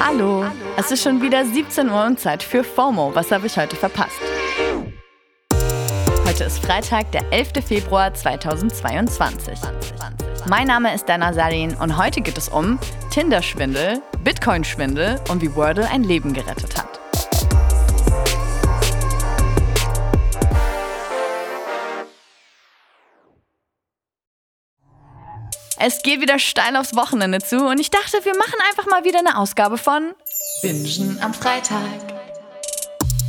Hallo, es ist schon wieder 17 Uhr und Zeit für FOMO. Was habe ich heute verpasst? Heute ist Freitag, der 11. Februar 2022. Mein Name ist Dana Salin und heute geht es um Tinder-Schwindel, Bitcoin-Schwindel und wie Wordle ein Leben gerettet hat. Es geht wieder steil aufs Wochenende zu und ich dachte, wir machen einfach mal wieder eine Ausgabe von Bingen am Freitag.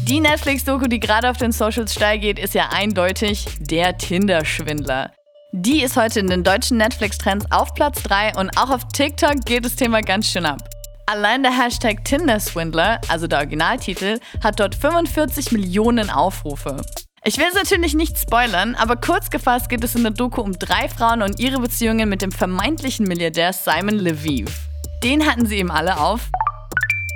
Die Netflix-Doku, die gerade auf den Socials steil geht, ist ja eindeutig der Tinder-Schwindler. Die ist heute in den deutschen Netflix-Trends auf Platz 3 und auch auf TikTok geht das Thema ganz schön ab. Allein der Hashtag Tinder-Swindler, also der Originaltitel, hat dort 45 Millionen Aufrufe. Ich will es natürlich nicht spoilern, aber kurz gefasst geht es in der Doku um drei Frauen und ihre Beziehungen mit dem vermeintlichen Milliardär Simon Leviev. Den hatten sie eben alle auf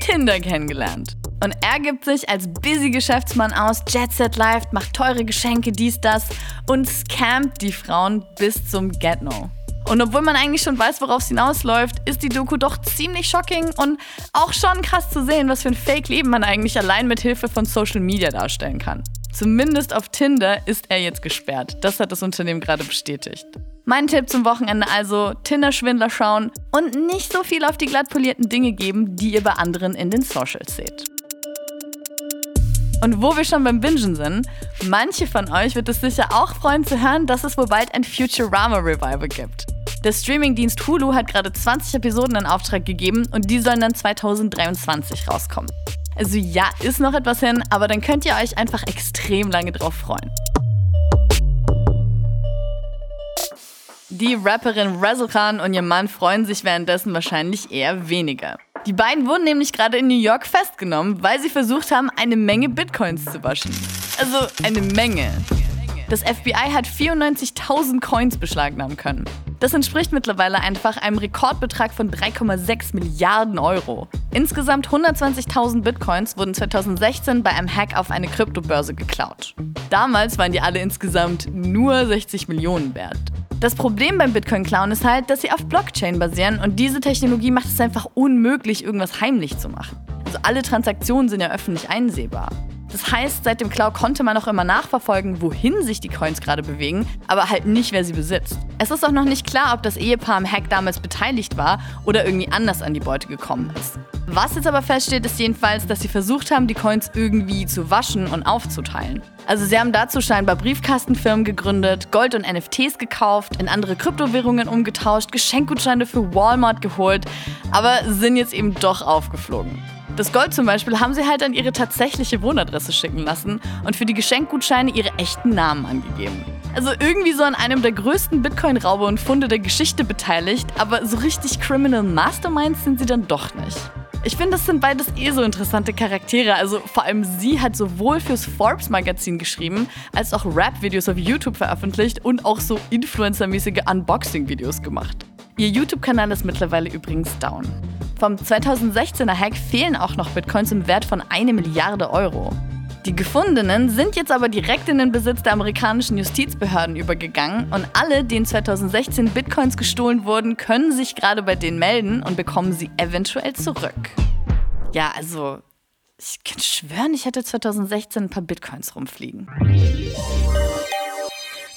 Tinder kennengelernt. Und er gibt sich als busy Geschäftsmann aus, Jet Set Life, macht teure Geschenke, dies, das und scammt die Frauen bis zum Get-No. Und obwohl man eigentlich schon weiß, worauf es hinausläuft, ist die Doku doch ziemlich shocking und auch schon krass zu sehen, was für ein Fake-Leben man eigentlich allein mit Hilfe von Social Media darstellen kann. Zumindest auf Tinder ist er jetzt gesperrt. Das hat das Unternehmen gerade bestätigt. Mein Tipp zum Wochenende also Tinder-Schwindler schauen und nicht so viel auf die glatt polierten Dinge geben, die ihr bei anderen in den Socials seht. Und wo wir schon beim Bingen sind, manche von euch wird es sicher auch freuen zu hören, dass es wohl bald ein Futurama Revival gibt. Der Streamingdienst Hulu hat gerade 20 Episoden in Auftrag gegeben und die sollen dann 2023 rauskommen. Also ja, ist noch etwas hin, aber dann könnt ihr euch einfach extrem lange drauf freuen. Die Rapperin Razzle Khan und ihr Mann freuen sich währenddessen wahrscheinlich eher weniger. Die beiden wurden nämlich gerade in New York festgenommen, weil sie versucht haben, eine Menge Bitcoins zu waschen. Also eine Menge. Das FBI hat 94.000 Coins beschlagnahmen können. Das entspricht mittlerweile einfach einem Rekordbetrag von 3,6 Milliarden Euro. Insgesamt 120.000 Bitcoins wurden 2016 bei einem Hack auf eine Kryptobörse geklaut. Damals waren die alle insgesamt nur 60 Millionen wert. Das Problem beim Bitcoin-Klauen ist halt, dass sie auf Blockchain basieren und diese Technologie macht es einfach unmöglich, irgendwas heimlich zu machen. Also alle Transaktionen sind ja öffentlich einsehbar. Das heißt, seit dem Klau konnte man auch immer nachverfolgen, wohin sich die Coins gerade bewegen, aber halt nicht, wer sie besitzt. Es ist auch noch nicht klar, ob das Ehepaar am Hack damals beteiligt war oder irgendwie anders an die Beute gekommen ist. Was jetzt aber feststeht, ist jedenfalls, dass sie versucht haben, die Coins irgendwie zu waschen und aufzuteilen. Also sie haben dazu scheinbar Briefkastenfirmen gegründet, Gold und NFTs gekauft, in andere Kryptowährungen umgetauscht, Geschenkgutscheine für Walmart geholt, aber sind jetzt eben doch aufgeflogen. Das Gold zum Beispiel haben sie halt an ihre tatsächliche Wohnadresse schicken lassen und für die Geschenkgutscheine ihre echten Namen angegeben. Also irgendwie so an einem der größten Bitcoin-Raube und Funde der Geschichte beteiligt, aber so richtig Criminal Masterminds sind sie dann doch nicht. Ich finde, das sind beides eh so interessante Charaktere. Also vor allem sie hat sowohl fürs Forbes-Magazin geschrieben, als auch Rap-Videos auf YouTube veröffentlicht und auch so Influencer-mäßige Unboxing-Videos gemacht. Ihr YouTube-Kanal ist mittlerweile übrigens down. Vom 2016er Hack fehlen auch noch Bitcoins im Wert von 1 Milliarde Euro. Die gefundenen sind jetzt aber direkt in den Besitz der amerikanischen Justizbehörden übergegangen und alle, denen 2016 Bitcoins gestohlen wurden, können sich gerade bei denen melden und bekommen sie eventuell zurück. Ja, also, ich kann schwören, ich hätte 2016 ein paar Bitcoins rumfliegen.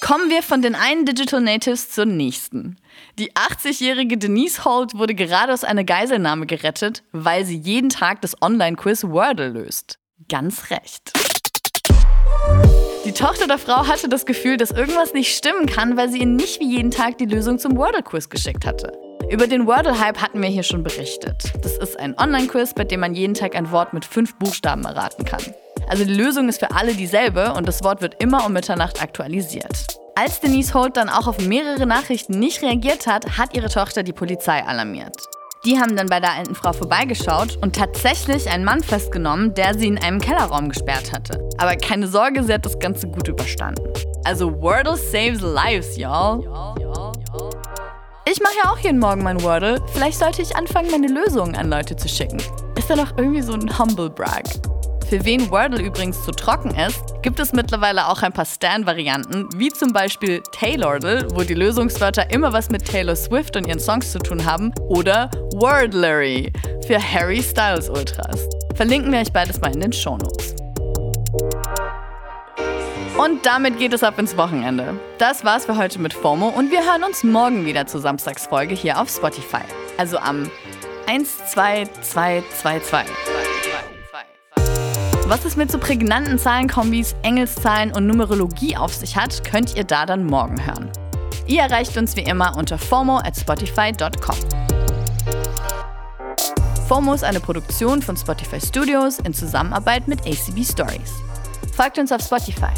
Kommen wir von den einen Digital Natives zur nächsten. Die 80-jährige Denise Holt wurde gerade aus einer Geiselnahme gerettet, weil sie jeden Tag das Online-Quiz Wordle löst. Ganz recht. Die Tochter der Frau hatte das Gefühl, dass irgendwas nicht stimmen kann, weil sie ihr nicht wie jeden Tag die Lösung zum Wordle-Quiz geschickt hatte. Über den Wordle-Hype hatten wir hier schon berichtet. Das ist ein Online-Quiz, bei dem man jeden Tag ein Wort mit fünf Buchstaben erraten kann. Also die Lösung ist für alle dieselbe und das Wort wird immer um Mitternacht aktualisiert. Als Denise Holt dann auch auf mehrere Nachrichten nicht reagiert hat, hat ihre Tochter die Polizei alarmiert. Die haben dann bei der alten Frau vorbeigeschaut und tatsächlich einen Mann festgenommen, der sie in einem Kellerraum gesperrt hatte. Aber keine Sorge, sie hat das Ganze gut überstanden. Also Wordle saves lives, y'all. Ich mache ja auch jeden Morgen mein Wordle. Vielleicht sollte ich anfangen, meine Lösungen an Leute zu schicken. Ist ja noch irgendwie so ein Humble Brag. Für wen Wordle übrigens zu trocken ist, gibt es mittlerweile auch ein paar Stan-Varianten, wie zum Beispiel Taylordle, wo die Lösungswörter immer was mit Taylor Swift und ihren Songs zu tun haben, oder Wordlery für Harry Styles Ultras. Verlinken wir euch beides mal in den Shownotes. Und damit geht es ab ins Wochenende. Das war's für heute mit FOMO und wir hören uns morgen wieder zur Samstagsfolge hier auf Spotify. Also am 12222. Was es mit so prägnanten Zahlenkombis, Engelszahlen und Numerologie auf sich hat, könnt ihr da dann morgen hören. Ihr erreicht uns wie immer unter FOMO at spotify.com. FOMO ist eine Produktion von Spotify Studios in Zusammenarbeit mit ACB Stories. Folgt uns auf Spotify.